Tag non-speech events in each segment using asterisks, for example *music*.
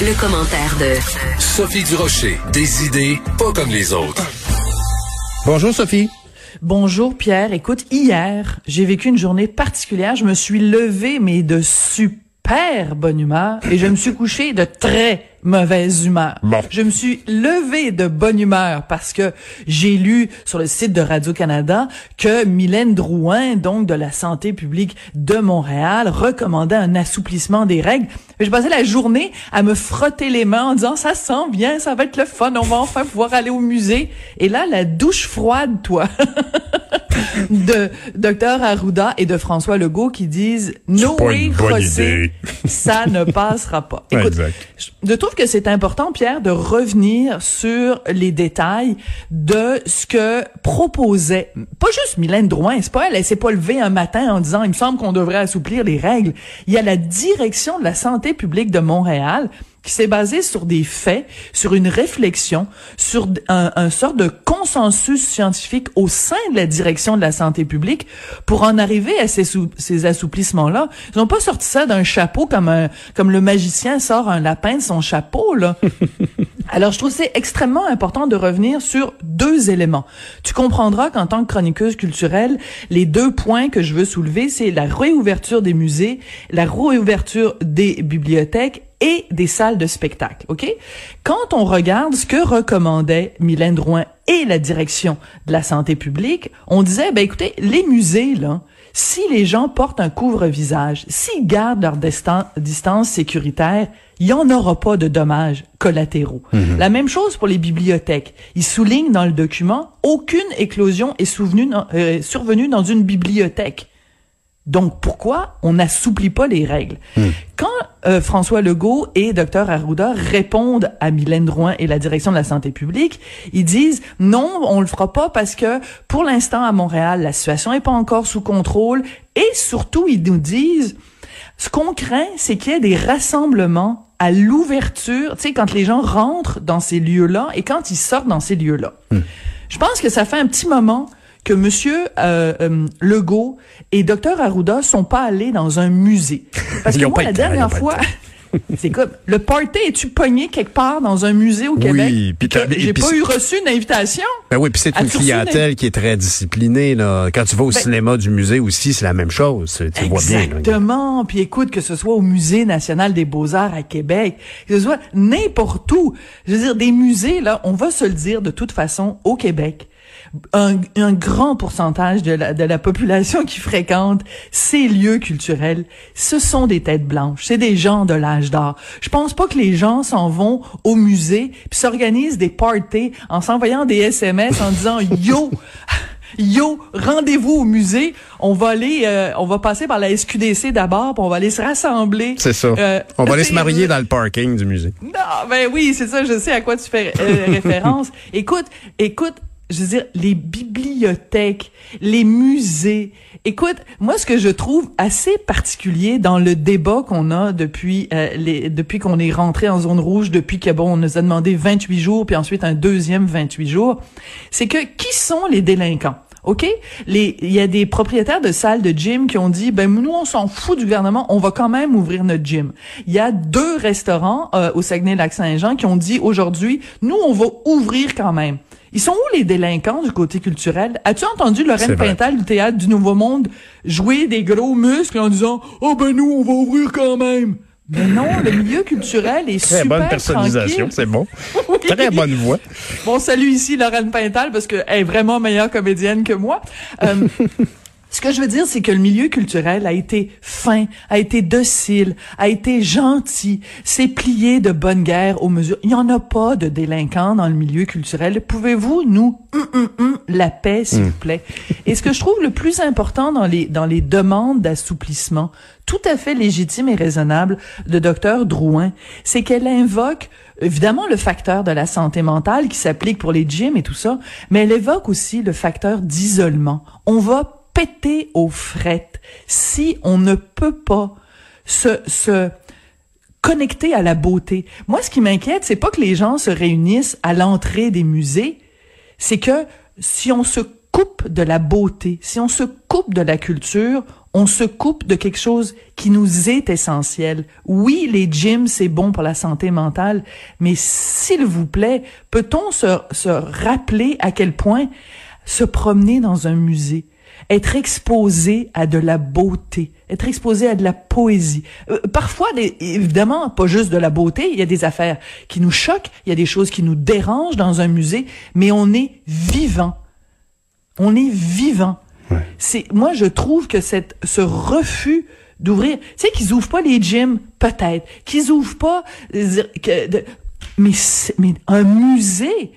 le commentaire de Sophie Durocher. Des idées pas comme les autres. Bonjour Sophie. Bonjour Pierre. Écoute, hier, j'ai vécu une journée particulière. Je me suis levée, mais de super bonne humeur, et je me suis couché de très mauvaise humeur. Bon. Je me suis levée de bonne humeur parce que j'ai lu sur le site de Radio-Canada que Mylène Drouin, donc de la santé publique de Montréal, recommandait un assouplissement des règles. J'ai passé la journée à me frotter les mains en disant ça sent bien, ça va être le fun, on va enfin pouvoir aller au musée. Et là, la douche froide, toi. *laughs* de Dr Arruda et de François Legault qui disent no way ça ne passera pas. *laughs* Écoute, Exact. je trouve que c'est important, Pierre, de revenir sur les détails de ce que proposait, pas juste Mylène Drouin, c'est pas elle, elle s'est pas levée un matin en disant, il me semble qu'on devrait assouplir les règles. Il y a la direction de la santé publique de Montréal qui s'est basée sur des faits, sur une réflexion, sur un, un sort de consensus scientifique au sein de la direction de la santé publique pour en arriver à ces, sou- ces assouplissements-là. Ils n'ont pas sorti ça d'un chapeau comme un, comme le magicien sort un lapin de son chapeau, là. *laughs* Alors, je trouve que c'est extrêmement important de revenir sur deux éléments. Tu comprendras qu'en tant que chroniqueuse culturelle, les deux points que je veux soulever, c'est la réouverture des musées, la réouverture des bibliothèques et des salles de spectacle, OK? Quand on regarde ce que recommandait Mylène Drouin et la direction de la santé publique, on disait, ben écoutez, les musées, là, si les gens portent un couvre-visage, s'ils gardent leur distance sécuritaire, il n'y en aura pas de dommages collatéraux. La même chose pour les bibliothèques. Ils soulignent dans le document, aucune éclosion est souvenue euh, survenue dans une bibliothèque. Donc pourquoi on n'assouplit pas les règles? Quand euh, François Legault et Dr Arruda répondent à Mylène Drouin et la direction de la santé publique, ils disent non, on le fera pas parce que pour l'instant à Montréal, la situation est pas encore sous contrôle. Et surtout ils nous disent ce qu'on craint, c'est qu'il y ait des rassemblements à l'ouverture, tu sais quand les gens rentrent dans ces lieux-là et quand ils sortent dans ces lieux-là. Je pense que ça fait un petit moment que Monsieur euh, euh, Legault et Dr Arruda sont pas allés dans un musée. Parce *laughs* que moi, la temps, dernière fois, *laughs* c'est comme le party es-tu pogné quelque part dans un musée au Québec? Puis t'as- et j'ai puis pas eu reçu une invitation. Ben oui, puis c'est une clientèle qui est très disciplinée. Là. Quand tu vas au Ben- cinéma du musée aussi, c'est la même chose. Tu vois bien. Exactement. Puis écoute, que ce soit au Musée national des beaux-arts à Québec, que ce soit n'importe où. Je veux dire, des musées, là, on va se le dire de toute façon, au Québec, un, un grand pourcentage de la, de la population qui fréquente ces lieux culturels, ce sont des têtes blanches. C'est des gens de l'âge d'or. Je pense pas que les gens s'en vont au musée puis s'organisent des parties en s'envoyant des SMS en disant yo *laughs* Yo, rendez-vous au musée. On va aller, euh, on va passer par la SQDC d'abord, puis on va aller se rassembler. C'est ça. Euh, On va aller se marier dans le parking du musée. Non, ben oui, c'est ça. Je sais à quoi tu fais euh, référence. Écoute, écoute. Je veux dire, les bibliothèques, les musées. Écoute, moi, ce que je trouve assez particulier dans le débat qu'on a depuis euh, les, depuis qu'on est rentré en zone rouge, depuis que bon, on nous a demandé 28 jours, puis ensuite un deuxième 28 jours, c'est que qui sont les délinquants? OK? Il y a des propriétaires de salles de gym qui ont dit, ben, nous, on s'en fout du gouvernement, on va quand même ouvrir notre gym. Il y a deux restaurants euh, au Saguenay-Lac-Saint-Jean qui ont dit, aujourd'hui, nous, on va ouvrir quand même. Ils sont où les délinquants du côté culturel? As-tu entendu Lorraine. Pintal du Théâtre du Nouveau Monde jouer des gros muscles en disant, oh ben nous, on va ouvrir quand même? Mais non, le milieu culturel est Très super bonne personnalisation, c'est bon. Oui. Très bonne voix. Bon, salut ici Lorraine Pintal parce qu'elle est vraiment meilleure comédienne que moi. Euh, ce que je veux dire, c'est que le milieu culturel a été fin, a été docile, a été gentil, s'est plié de bonne guerre aux mesures. Il n'y en a pas de délinquants dans le milieu culturel. Pouvez-vous nous hum, hum, hum, la paix, s'il vous plaît? Et ce que je trouve le plus important dans les, dans les demandes d'assouplissement, tout à fait légitime et raisonnable de docteur Drouin, c'est qu'elle invoque évidemment le facteur de la santé mentale qui s'applique pour les gyms et tout ça, mais elle évoque aussi le facteur d'isolement. On va péter aux frettes si on ne peut pas se, se connecter à la beauté. Moi, ce qui m'inquiète, c'est pas que les gens se réunissent à l'entrée des musées, c'est que si on se coupe de la beauté, si on se coupe de la culture, on se coupe de quelque chose qui nous est essentiel. Oui, les gyms, c'est bon pour la santé mentale, mais s'il vous plaît, peut-on se, se rappeler à quel point se promener dans un musée, être exposé à de la beauté, être exposé à de la poésie. Euh, parfois, évidemment, pas juste de la beauté, il y a des affaires qui nous choquent, il y a des choses qui nous dérangent dans un musée, mais on est vivant. On est vivant. C'est moi je trouve que cette ce refus d'ouvrir, tu sais qu'ils ouvrent pas les gyms peut-être, qu'ils ouvrent pas euh, mais mais un musée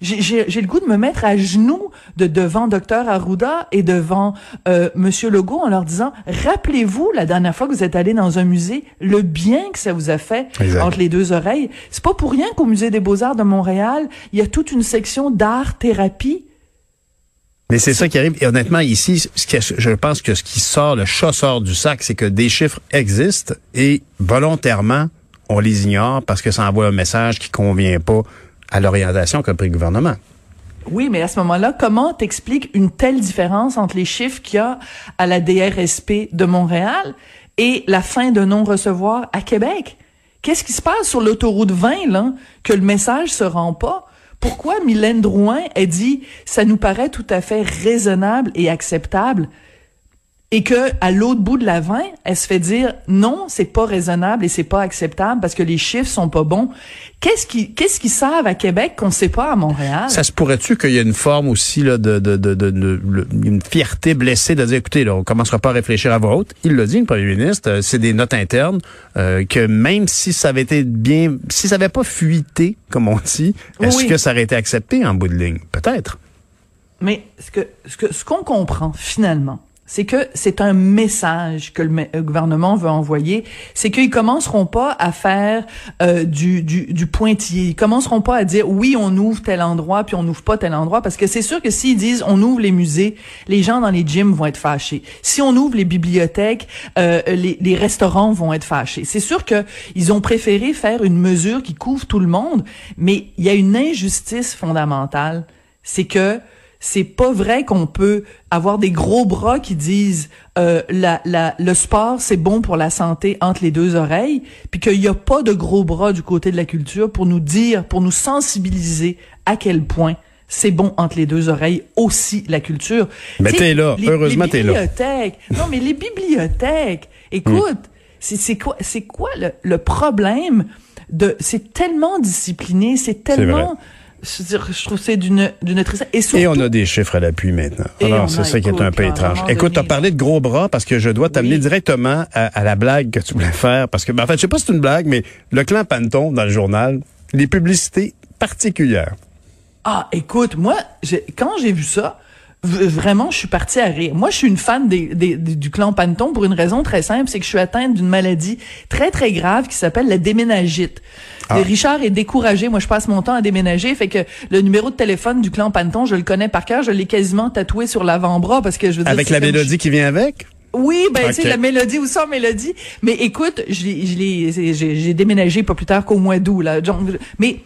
j'ai le goût de me mettre à genoux de devant docteur Arruda et devant euh, Monsieur Legault en leur disant rappelez-vous la dernière fois que vous êtes allé dans un musée le bien que ça vous a fait entre les deux oreilles. C'est pas pour rien qu'au musée des Beaux-Arts de Montréal, il y a toute une section d'art thérapie. Mais c'est ça qui arrive. Et honnêtement, ici, ce je pense que ce qui sort, le chat sort du sac, c'est que des chiffres existent et volontairement, on les ignore parce que ça envoie un message qui convient pas à l'orientation qu'a pris le gouvernement. Oui, mais à ce moment-là, comment t'expliques une telle différence entre les chiffres qu'il y a à la DRSP de Montréal et la fin de non-recevoir à Québec? Qu'est-ce qui se passe sur l'autoroute 20, là, que le message se rend pas? Pourquoi Mylène Drouin a dit, ça nous paraît tout à fait raisonnable et acceptable et que à l'autre bout de la vin, elle se fait dire non, c'est pas raisonnable et c'est pas acceptable parce que les chiffres sont pas bons. Qu'est-ce qui qu'est-ce qu'ils savent à Québec qu'on sait pas à Montréal? Ça se pourrait-tu qu'il y ait une forme aussi là de de, de, de, une fierté blessée de dire écoutez là, on commencera pas à réfléchir à voix haute? Il l'a dit le premier ministre, euh, c'est des notes internes euh, que même si ça avait été bien si ça avait pas fuité comme on dit, est-ce que ça aurait été accepté en bout de ligne? Peut-être. Mais ce que ce que ce qu'on comprend finalement c'est que c'est un message que le gouvernement veut envoyer, c'est qu'ils commenceront pas à faire euh, du, du, du pointillé, ils commenceront pas à dire oui on ouvre tel endroit puis on n'ouvre pas tel endroit parce que c'est sûr que s'ils disent on ouvre les musées, les gens dans les gyms vont être fâchés. Si on ouvre les bibliothèques, euh, les, les restaurants vont être fâchés. C'est sûr que ils ont préféré faire une mesure qui couvre tout le monde, mais il y a une injustice fondamentale, c'est que c'est pas vrai qu'on peut avoir des gros bras qui disent euh, la, la, le sport c'est bon pour la santé entre les deux oreilles, puis qu'il n'y a pas de gros bras du côté de la culture pour nous dire, pour nous sensibiliser à quel point c'est bon entre les deux oreilles aussi la culture. Mais t'es là, heureusement t'es là. Non, mais les bibliothèques, écoute, c'est quoi, c'est quoi le, le problème de, c'est tellement discipliné, c'est tellement je, trouve c'est d'une d'une et, et on a des chiffres à l'appui maintenant. Alors c'est ça qui est un peu étrange. Écoute, tu as parlé de gros bras parce que je dois t'amener directement à, la blague que tu voulais faire parce que ben, en fait, je sais pas si c'est une blague mais le clan Panton dans le journal, les publicités particulières. Ah, écoute, moi quand j'ai vu ça, vraiment, je suis partie à rire. Moi, je suis une fan des, des, du clan Panton pour une raison très simple, c'est que je suis atteinte d'une maladie très, très grave qui s'appelle la déménagite. Ah. Richard est découragé. Moi, je passe mon temps à déménager. Fait que le numéro de téléphone du clan Panton, je le connais par cœur. Je l'ai quasiment tatoué sur l'avant-bras parce que je veux dire... Avec la mélodie qui vient avec? Oui, ben tu sais la mélodie ou sans mélodie? Mais écoute, je l'ai, j'ai déménagé pas plus tard qu'au mois d'août là. Mais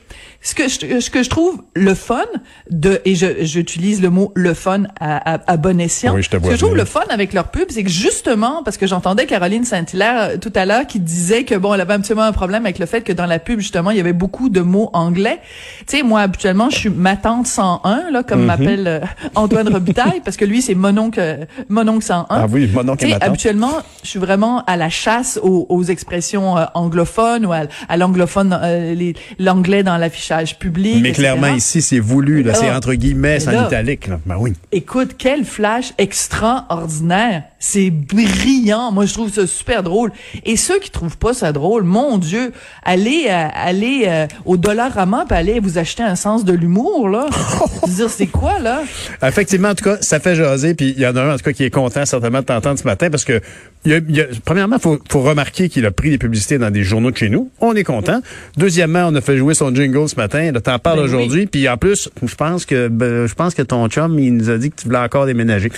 ce que je, ce que je trouve le fun de et je j'utilise le mot le fun à, à, bon escient. ce que je trouve le fun avec leur pub, c'est que justement parce que j'entendais Caroline Saint-Hilaire euh, tout à l'heure qui disait que bon, elle avait un petit peu un problème avec le fait que dans la pub justement, il y avait beaucoup de mots anglais. Tu sais, moi habituellement, je suis ma tante 101 là comme mm-hmm. m'appelle euh, Antoine Robitaille parce que lui c'est mononcle mononcle 101. Ah oui, mononcle et habituellement, je suis vraiment à la chasse aux, aux expressions euh, anglophones ou à, à l'anglophone l'anglais dans l'affichage public. Mais clairement, ici, c'est voulu, là, c'est entre guillemets, en italique, là. Ben oui. Écoute, quel flash extraordinaire. C'est brillant. Moi, je trouve ça super drôle. Et ceux qui trouvent pas ça drôle, mon Dieu, allez, euh, allez euh, au Dollarama puis allez vous acheter un sens de l'humour, là. *laughs* dire, c'est quoi, là? Effectivement, en tout cas, ça fait jaser. Puis il y en a un, en tout cas, qui est content certainement de t'entendre ce matin parce que, il y a, premièrement, faut, faut remarquer qu'il a pris des publicités dans des journaux de chez nous. On est content. Deuxièmement, on a fait jouer son jingle ce matin. Là, t'en parles ben aujourd'hui. Puis en plus, je pense que, ben, je pense que ton chum, il nous a dit que tu voulais encore déménager.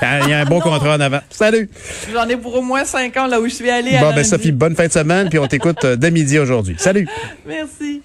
Il y a un bon contrat en avant. Salut. J'en ai pour au moins cinq ans là où je suis allée. Bon, ben Sophie, bonne fin de semaine, puis on t'écoute euh, dès midi aujourd'hui. Salut. Merci.